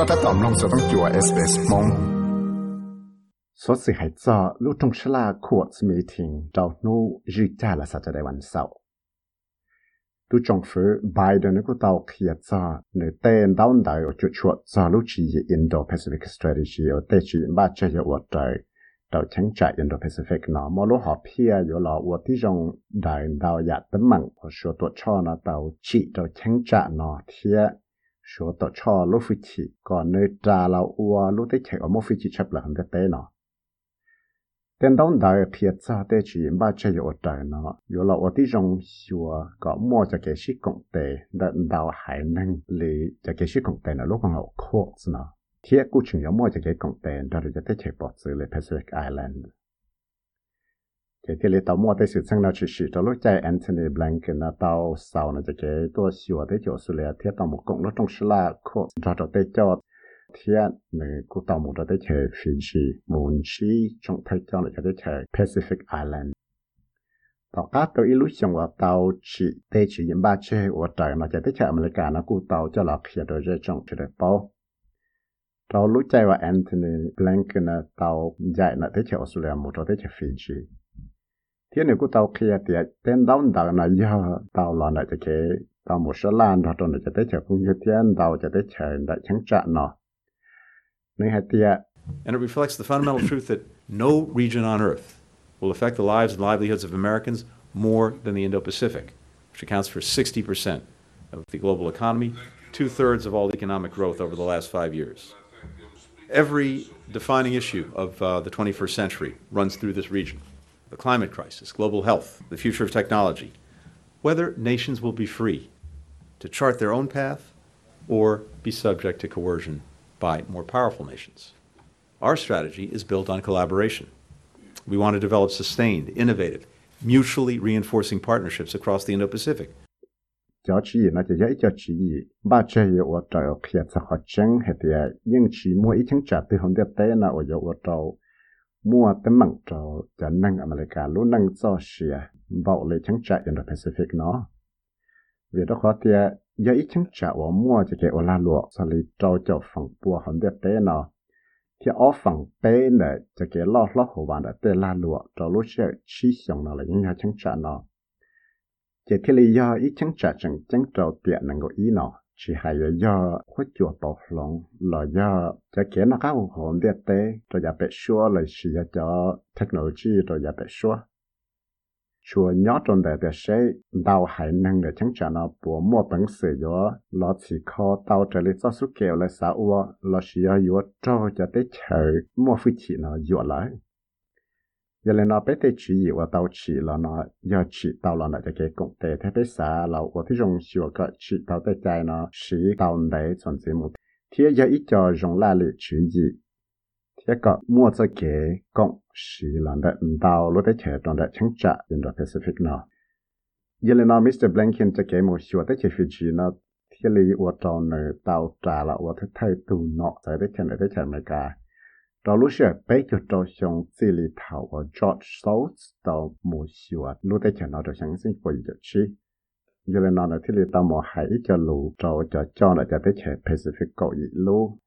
ก็ถ้าตอมลงจะต้องจัวเอสเอสมง số sự hãy cho lúc trong sala là court meeting đầu nu dự trả là sao đạiวันเสาร์tu trong phủ Biden nó có tàu kia cho nữ tên đào đại ở chỗ chuột cho lúc chỉ Indo Pacific Strategy ở tây chỉ ba chơi ở trời đầu chẳng chạy Indo Pacific nó mà lúc họ phía ở là ở tí trong đại đào dạ tấm mặn ở số tổ cho nó tàu chỉ đầu chẳng chạy nó thiệt số tổ cho lúc phi chỉ còn nơi trà là ua, lúc tới chạy ở mốc phi chỉ chấp là hằng cái tế nó. Tên đóng đời thiệt ra tế chỉ ba chơi ở trời nó. Dù là ở tí rong xua, có mua cho cái sĩ cộng tế đợn đào hải năng lý cho cái sĩ cộng tế là lúc còn hậu khô nó. Thiết cũng chỉ mua cho cái cộng tế đó là cho tới chạy bỏ xử lý Pacific Island cái cái lấy tàu mua tới sự sang nào chỉ sử cho lúc chạy Anthony Blinken là tàu sau này cái tôi sửa tới chỗ xử lý, thiết tàu một cộng nó trong sự là khổ. Cho cho tới cho thiết này cụ tàu một cho tới chạy phiên Fiji muốn chi trong thay cho lại tới chạy Pacific Island. Tàu cá tôi xong là tàu chỉ tới chỉ những ba chơi ở trời mà chạy tới chơi America nó cụ tàu cho là khi rồi chơi trong chơi được bao. Tàu lúc chạy vào Anthony Blinken là tàu dạy là tới chạy Australia một cho tới chạy phiên sĩ chơi Fiji thiên này cụ tàu kia thì tên đón đào là do tàu là lại cái tàu một số lan đó trong này cho tới chơi cũng như thiên tàu cho tới chơi đại chẳng trạng nó And it reflects the fundamental truth that no region on Earth will affect the lives and livelihoods of Americans more than the Indo Pacific, which accounts for 60% of the global economy, two thirds of all economic growth over the last five years. Every defining issue of uh, the 21st century runs through this region the climate crisis, global health, the future of technology, whether nations will be free to chart their own path or be subject to coercion by more powerful nations. Our strategy is built on collaboration. We want to develop sustained, innovative, mutually reinforcing partnerships across the Indo Pacific. cho chỉ nó chỉ dễ cho chỉ ba chơi ở trời ở kia sẽ họ chân hay thì nhưng chỉ mua ít chứng trả từ hôm đến tế là ở ở trời mua tấm bằng trời cho năng America luôn năng cho xia à, vào lấy chứng trả Indo Pacific nó. Vì đó khó thì giờ ít chứng trả ở mua chỉ cái ở la lụa sau lấy trâu cho phẳng, bùa hòn đến tế nó. Thì ở phẳng tế này chỉ cái lo lo hồ bàn để tế la lụa cho lúc sẽ chi xong nó là những nhà chứng trả nó. Chỉ thì lý do ít chứng trả chẳng chứng trâu tiện năng ý nó chỉ hay là do khuất chùa bảo lòng là do cho cái nó cao hồn địa tế, rồi giờ bị xua là chỉ cho technology, rồi giờ bị xua. Chùa nhỏ trong đại để sẽ đào hải năng để chẳng trả nó bộ mua bằng sử do lo chỉ khó đào trở lại cho số kèo lại xã ua lo chỉ do yếu cho cho tới chờ, mua phi chỉ nó yếu lại giờ lên nó bé tới chỉ yếu đào chỉ là nó, giờ chỉ đào là nó cho cái công tế thế bé xã là ở ที่ dùng sửa cái chỉ đào tới trái nó chỉ đào đấy chuẩn chỉ một. Thì giờ ít cho dùng lại lịch chỉ gì? Thế có mua cho cái công sĩ là đã đào lúc đấy chờ trong đã chứng trả in the Pacific nó. Giờ lên nó Mr. Blinken cho cái một số tới chơi Fiji nó. Thì lý ở trong nơi đào trả là ở thay tu nọ tới đấy chờ đấy chờ mấy cái đó lúc sẽ bé cho cho xong chỉ lý thảo ở George Stoltz tàu một số lúc đấy chờ nó được sáng sinh quay được chi giờ lên nó là thì lý tàu một hai cho lũ cho cho cho là cho tới chờ Pacific cầu gì lũ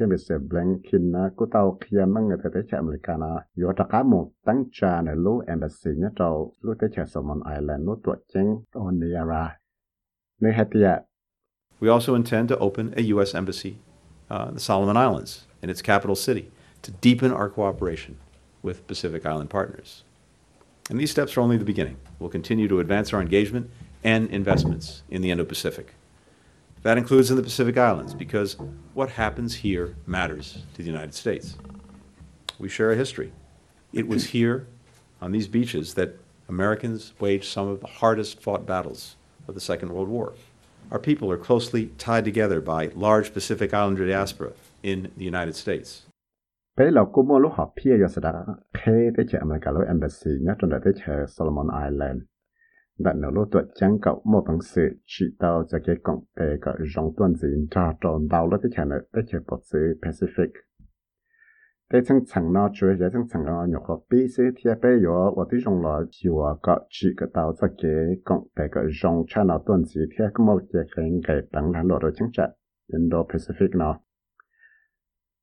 thì mình sẽ Blinken na cô tàu kia mang người tới chạy America na yo ta cá một tăng trà này lú embassy nhá trâu lú tới chạy Solomon Island lú tuột chân on Niara nơi hạt tiệt We also intend to open a U.S. embassy uh, in the Solomon Islands in its capital city to deepen our cooperation with Pacific Island partners. And these steps are only the beginning. We'll continue to advance our engagement and investments in the Indo Pacific. That includes in the Pacific Islands because what happens here matters to the United States. We share a history. It was here on these beaches that Americans waged some of the hardest fought battles of the Second World War. Our people are closely tied together by large Pacific Islander diaspora in the United States. Bây giờ cô mua lúc họ phía giờ sẽ đã khé tới chợ mà cả lối embassy nhất trong đại tới chợ Solomon Island. Đã nửa lúc tuổi chẳng cậu, mua bằng sự chỉ tàu cho cái cộng tế có dòng tuần gì cho tròn đào lúc tới chợ này tới chợ bột sự Pacific. Tế chẳng chẳng nó chúa giá chẳng chẳng nó nhục họ bí sĩ thì bây giờ và tới dòng lọ chùa có chỉ cái tàu cho cái cộng tế có dòng cho nó tuần gì thì cũng mua cái cái cái bằng là lọ rồi chẳng chạy. Indo Pacific nào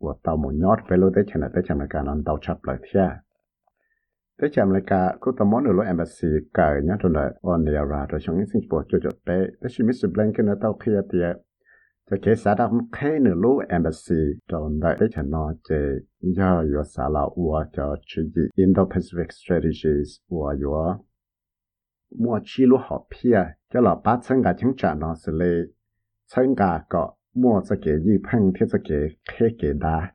của tàu một nhót về lúc tới chả tới chả mấy cả nó tàu chấp lại thiệt thế chạm lại cả cô tao món được embassy, cả nhá rồi là on the ra rồi trong những Singapore cho cho bé. Thế chỉ Mr. Blinken nó tao kia à, thì cho cái xã embassy. Rồi đại thế chạm nó chế giờ yo xã là ua cho chỉ Indo-Pacific strategies. Ua yo mua chi lu họ pia cho là ba chân cả chứng trả nó sẽ lấy. Chân cả có mua cái gì phăng thế cái cái cái đa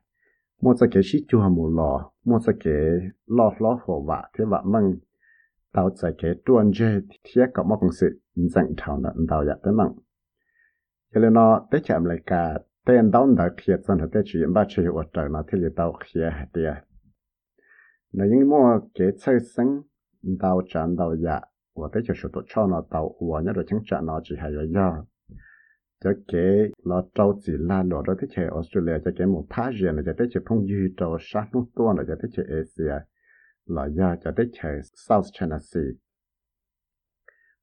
mua cái shit chua mù lò mua cho cái lò lò hồ vạ thế vạ măng tao cho cái tuần dê thiết có một công sự dành thảo nợ tao dạ tới măng cho nên nó tới chạm lại cả tên đau đã kia dân thật chỉ ba chỉ ở trời nó thì tao kia hạt địa nó những mua cái chơi sinh tao chán tao dạ và tới cho số tổ cho nó tao và nhớ được chứng trả nó chỉ hay là cho cái là trâu chỉ là đó đó thế chế Australia cho cái một phá riêng là cho thế chế phong dư trâu sát nút tua là cho thế chế Asia là do cho thế chế South China Sea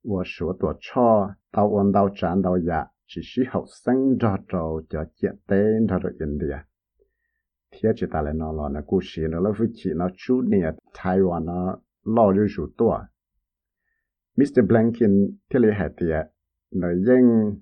我说多超到温到站到呀，只是后生着着就简单着着印度呀。贴起大来那了那故事那了飞机那去年台湾那老人数多。Mr. Blanken 贴里还的那英。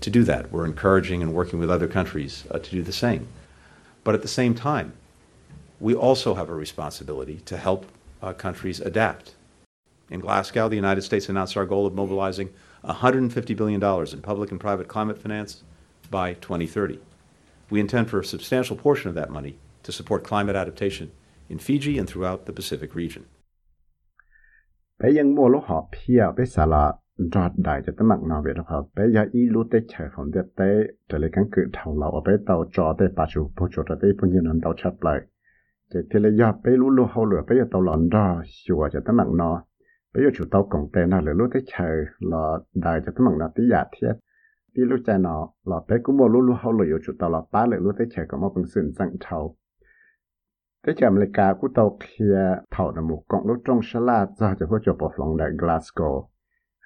to do that. We're encouraging and working with other countries uh, to do the same. But at the same time, we also have a responsibility to help uh, countries adapt. In Glasgow, the United States announced our goal of mobilizing $150 billion in public and private climate finance by 2030. We intend for a substantial portion of that money to support climate adaptation in Fiji and throughout the Pacific region. Rọt đại cho tấm mặt nào vậy đó bé giờ ít lúc tết chờ phòng tết tết trở lại cắn cự thầu ở bé tàu trò tết bà chủ, bố chủ tết bao nhiêu năm tàu chấp lại. Chỉ thì là giờ bé lúc lúc hậu lửa, bé giờ tàu lòn ra sửa cho tấm mặt nó bây giờ chủ tàu cổng tên nào lửa lúc chờ là đại cho tấm mặt nào tí giả thiết. Đi lúc chạy nó là bé cũng mua lúc lúc hậu lửa chủ tàu là ba lửa lúc tết chờ có một bằng sự dặn thầu thế chậm lại cả của tàu kia thầu là một cộng lúc trong sala ra cho hỗ trợ bảo lòng tại Glasgow.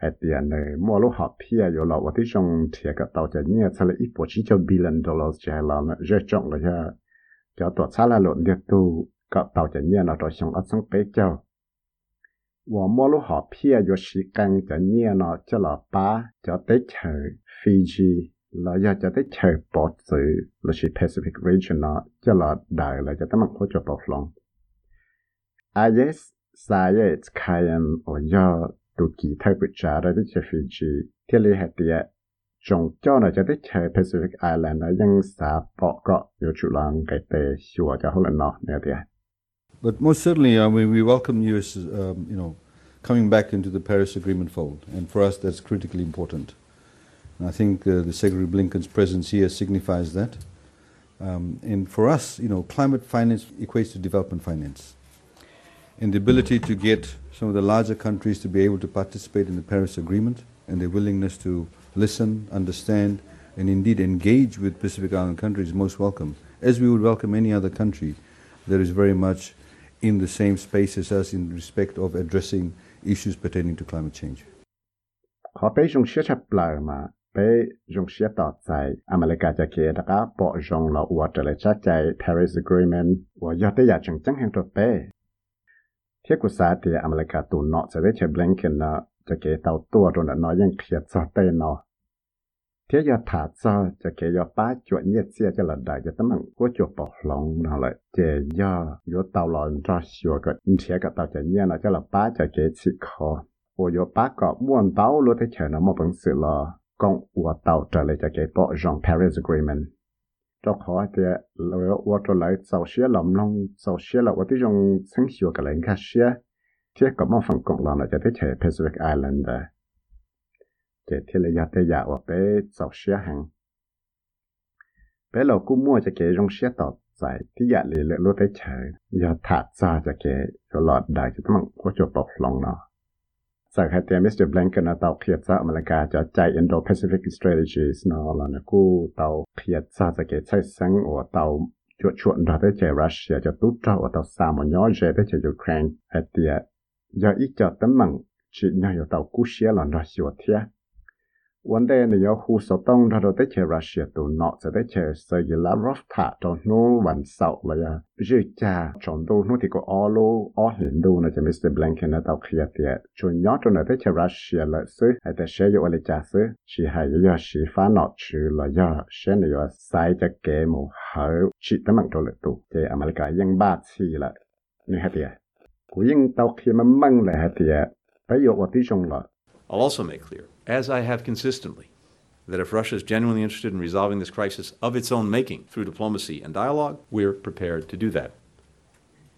ไอเดียเนี่ยมัวลูกหอบพี่อยู่เราว่าที่ชงเทียกับตัวจะเนี่ยทะเลอีปวดชิ้นจะบิลเลนดอลลาร์จะเราเนี่ยจะจงเลยฮะจะตัวซาลาหล่นเดียตูกับตัวจะเนี่ยเราตัวชงอัดสังเปเจ้าว่ามัวลูกหอบพี่อยู่ชิกังจะเนี่ยเนาะจะหล่อป้าจะเตะเฉยฟิจีเราอยากจะได้เฉยปอดซื้อเราชิแปซิฟิกเรจิเนาะจะหล่อได้เราจะต้องมันโคจะปลอกลง IS science kayan o yo But most certainly, I mean, we welcome you as, um, you know, coming back into the Paris Agreement fold. And for us, that's critically important. And I think uh, the Secretary Blinken's presence here signifies that. Um, and for us, you know, climate finance equates to development finance. And the ability to get some of the larger countries to be able to participate in the Paris Agreement and their willingness to listen, understand, and indeed engage with Pacific Island countries is most welcome, as we would welcome any other country that is very much in the same space as us in respect of addressing issues pertaining to climate change. ขอไปจงเชื่อชับปลายมาไปจงเชื่อต่อใจอเมริกาจะเกียร์ก็ปอจงเราอวดจะเลยชัดใจ Paris Agreement ว่ายอดได้อยากจังจังแห่งตัวเป้ เกูสาเตียอเมริกาตูนเนาะจะได้เชบลังเคนนะจะเกเตาตัวรนเนาะยังเคลียดซอเตนเนาะเทียยอถาซอจะเกยอป้าจวดเยียดเสียจะหลัดได้จะตั้มังกูจวดปอกหลงเนาะเลยเจยอยอเตาหลอนรอชัวก็เทียกับเตาจะเยียนะจะหลับป้าจะเกสิคอโอยอป้าก็ม่วนเตาลดให้เฉยนะมอบังสือลอกองอัวเตาจะเลยจะเกปอจอง Paris Agreement cho khó thì là tôi cho lại sau xe làm long sau xe là tôi tí trong sinh hoạt cái lãnh khá xe thì có một phần cộng là nó cho tới chơi Pacific Island đó thì thì là giờ tới giờ tôi bé sau xe hàng bé là cũng mua cho cái trong xe tàu tại thì giờ lì lệ lúc tới chơi giờ thả ra cho cái cho lọt đại cho tụi mình có cho bọc lòng nó สักเหตุมิสเตอร์แบงก์นะเตาเขียดซะอเมริกาจะใจ Indo-Pacific Strategies นะแล้วนะกูเตาเขียดซะจะเกิดใช้สังว่าเตาจวดชวนเราได้เจอรัสเซียจะตุ้ดเจ้าว่าเตาสามย้อนเจได้เจอยูเครนเหตุยาอีกจะตั้งมั่งจีนอยู่เตากู้เสียหลังรัสเซียเทีย วันเดนยาหูสต้องเราได้เจอรัสเซียตัวนอจะได้เจอเซอร์ยิลารอฟถาตอนนู้วันเสาร์เลยอะยืดจ้าจนดูนู้ที่ก็ออโลออเห็นดูนะจะมิสเตอร์แบงค์นะเตาเคลียเตียจนย้อนจนได้เจอรัสเซียเลยซื้อไอแต่เชยอยู่อะไรจ้าซื้อชีหายยาชีฟ้าหนอชื่อเลยยาเช่นยาไซจะเกมหาชีตั้งมั่งตัวเลยตัวเจอเมริกายังบ้าชีละนี่ฮะเตียกูยังเตาเคลียมันมั่งเลยฮะเตียไปอยู่ว่าที่ชงละ I'll also make clear, as I have consistently, that if Russia is genuinely interested in resolving this crisis of its own making through diplomacy and dialogue, we're prepared to do that.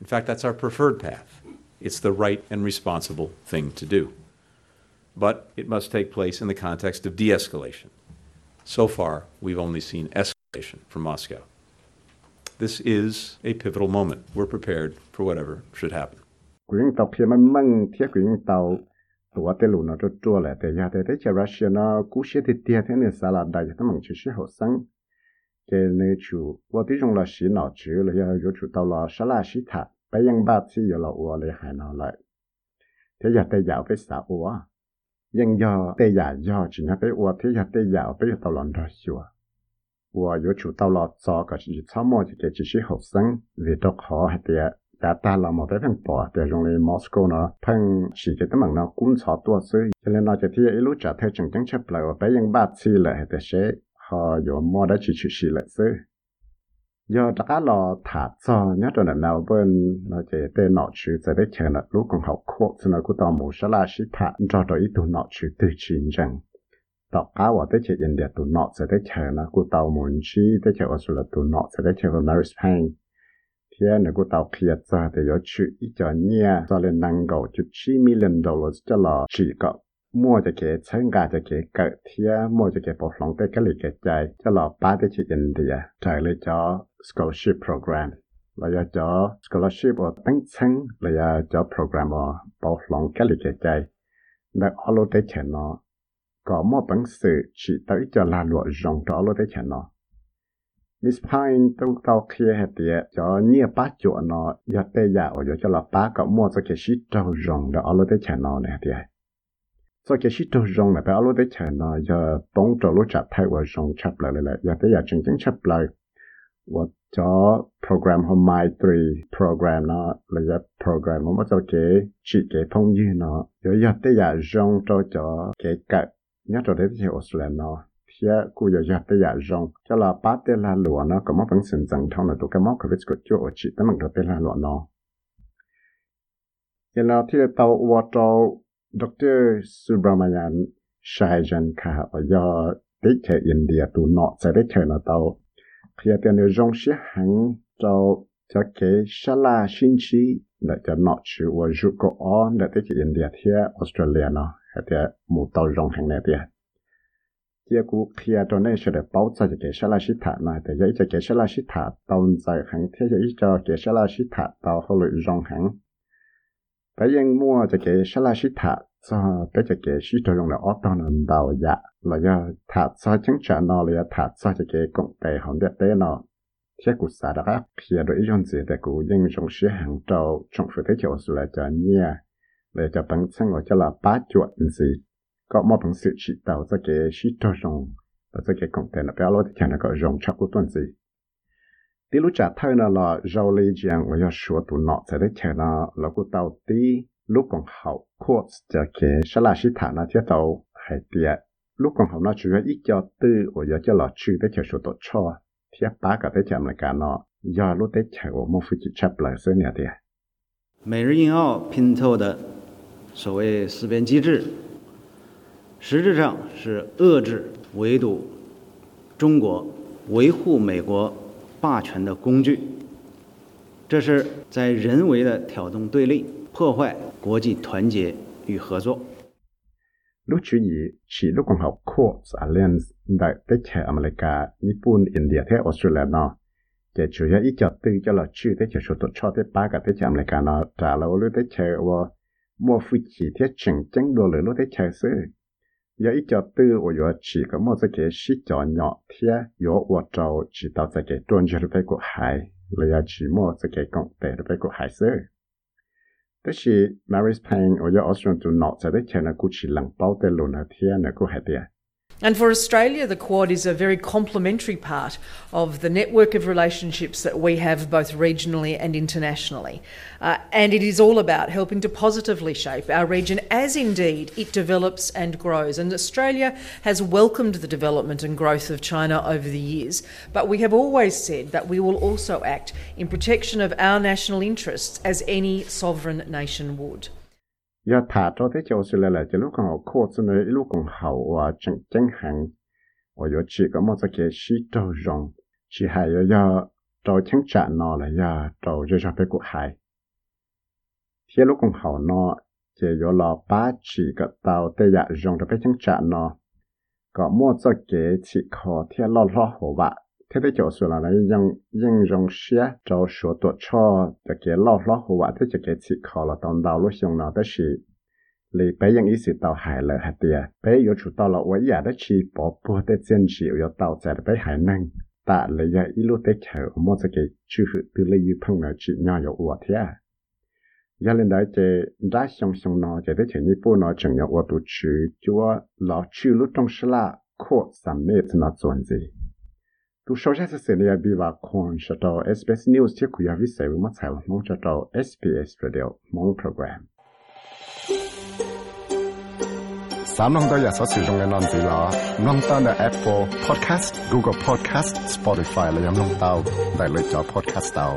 In fact, that's our preferred path. It's the right and responsible thing to do. But it must take place in the context of de escalation. So far, we've only seen escalation from Moscow. This is a pivotal moment. We're prepared for whatever should happen. ตัวเตลูนอจัวแหละแต่ยาแต่ได้จะรัสเซียนอกูเชื่อที่เตียเทนี่สาลาได้จะต้องชื่อชื่อหัวสังเจเนชูว่าที่จงละสีหนอชื่อเลยอยู่ชูตาลอสาลาชิตาไปยังบ้านที่อยู่ละอัวเลยหายนอเลยแต่ยาแต่ยาวไปสาอัวยังยอแต่ยายอจีนะไปอัวที่ยาแต่ยาวไปอยู่ตาลอนรอชัวอัวอยู่ชูตาลอจอกับชีช้อมอจะเกจิชื่อหัวสังวิตกหอให้เตีย ta ta là một cái thằng bỏ để trong lên Moscow nó phăng chỉ cái tấm bằng nó cũng sợ tua sư cho nên nó chỉ thấy ít lúc trả theo chẳng chẳng chấp lại, và bây giờ ba chi lại để sẽ họ có mua đã chỉ chỉ chỉ lại sư do đã là thả cho nhớ rồi là nào bên, nó chỉ tên nọ chữ sẽ để chờ nó lúc còn học khổ cho nó cũng tao mù sẽ là sĩ thả. Cho rồi ít tụ nọ chữ từ chính rằng tao cá và tới chỉ nhận được tụ nọ sẽ để chờ nó cũng tao muốn chi để chờ ở số là tụ nọ sẽ để chờ vào Mary thế cô có ít cho cho chỉ có mua cái chân gà cho cái cỡ thế mua cho cái bộ lòng tới cái lịch cái chạy, cho là ba cái chữ India trả lại cho scholarship program. Là do cho scholarship ở tăng chân là do cho program ở bộ lòng cái lịch cái chạy. Để ở lô tới chén nó có một bản sự chỉ tới cho là lụa rong đó lô tới chén nó Miss Pine tung tao kia hạt tía, cho nhia bá chỗ nó giờ tê dạ ở cho là bá cậu mua cho cái shit trâu rồng đó alo tê chả nó này tía. Cho cái shit trâu rồng này phải alo tê chả nó giờ tống trâu lúc chạp thay vào rồng chạp lại lại giờ tê dạ chân chân chạp lại. Và cho program hôm mai three program nó, là giờ program nó cho cái chỉ cái phong dư nó. Giờ giờ tê dạ rồng cho cho cái cậu nhắc cho đấy thì Australia nó phía giờ giờ tới giờ rong cho là ba tên là nó có một phần sinh rằng thông là tụ cái móc cái vết của chỗ chỉ tới mặt đầu tên là lụa nó. Giờ nào thì tàu qua tàu doctor Subramanian Shajan ka ở do tới chơi India tụ nọ sẽ tới chơi là tàu. Khi tiền rong xí hàng tàu cho cái shala sinh chi là cho nọ chịu và rút có on để tới chơi India thì Australia nó. Hay một tàu rong hàng này thì là cho cái sẽ là sĩ thả tàu hậu lụy rong hàng bây giờ mua cho cái sẽ là sĩ thả cho bây giờ cái sĩ cho dùng là ở tàu đầu dạ là do thả cho chứng trả nó là thả cho cái công tế hồng đẹp tế nó thế cú xả đã kia đối 用 gì để cú dùng sĩ hàng trâu trong phía thế chỗ là cho nhia để cho bằng chân của cho 把毛本手抄这个许多章，把这个讲定了，不要落在讲那个章超过段子。第六章听了咯，又来讲我要学读哪？这里听了如果到底如果好，可是这个石老师他那节到还跌。如果好呢，就要一教字，我要叫他区别着说读错。第二个在他们讲咯，要落在讲我毛笔字抄来是哪的？每日英奥拼凑的所谓思辨机制。实质上是遏制、围堵中国、维护美国霸权的工具。这是在人为的挑动对立，破坏国际团结与合作。六月二，是六共和国 （Alliance） 在德切阿美加、日本、印度、泰、澳大利亚，在九月一日对接了去德切首都朝德八个德切阿美加呢，在了六德切和莫夫奇的城争夺了六德切时。sự giờ ít cho tư ở giờ chỉ có một cái sĩ cho nhỏ thế giờ ở trâu chỉ tạo ra cái专业的被过海，了要chỉ một cái công tế的被过海事。但是 Mary's Payne 我要 Australian 就脑在的钱呢，估计冷包的路那天呢，估还得。 And for Australia, the Quad is a very complementary part of the network of relationships that we have both regionally and internationally. Uh, and it is all about helping to positively shape our region as indeed it develops and grows. And Australia has welcomed the development and growth of China over the years, but we have always said that we will also act in protection of our national interests as any sovereign nation would. giờ thả cho thế cháu sẽ là lại chỉ lúc còn học cô cho nên lúc còn học và chẳng chẳng hẳn, và giờ chỉ có một cái sĩ trâu rồng chỉ hay giờ giờ trâu chẳng trả nó là giờ trâu giờ cho phải cuộc hại thế lúc còn học nó chỉ giờ là ba chỉ có tàu tây dạ rồng cho phải chẳng trả nó có một cái chỉ khó thế lo lo hồ bạc thế thế chỗ sửa là lấy dùng dùng dùng xe cho số tổ cái lọ lọ hồ vạ thế cái chỉ khó là tồn đào lúc dùng nó tới sự bé dùng ý sự tàu hải lợi hạt bé yếu chủ tàu là quấy giả đất chỉ bỏ bỏ chân chịu yếu tàu chạy bé hải năng ta lấy giờ ít cái chữ hữu từ lấy yêu thông chỉ nhỏ yếu uổng thế à giờ lên đấy chế ra xong xong nó chế tới chế như bố nó chẳng yếu uổng lão chữ lúc trong sơ là khó sắm mệt nó chuẩn gì tu sau sẽ sẽ này bị và con sẽ tàu SBS News chiếc của nhà vi sẽ với mắt sai và mong sẽ tàu SBS Radio mong program. Sam nong ta ya sa sử dụng cái nón gì là nong ta là Apple Podcast, Google Podcast, Spotify là yam nong tao, đại lựa chọn podcast tao.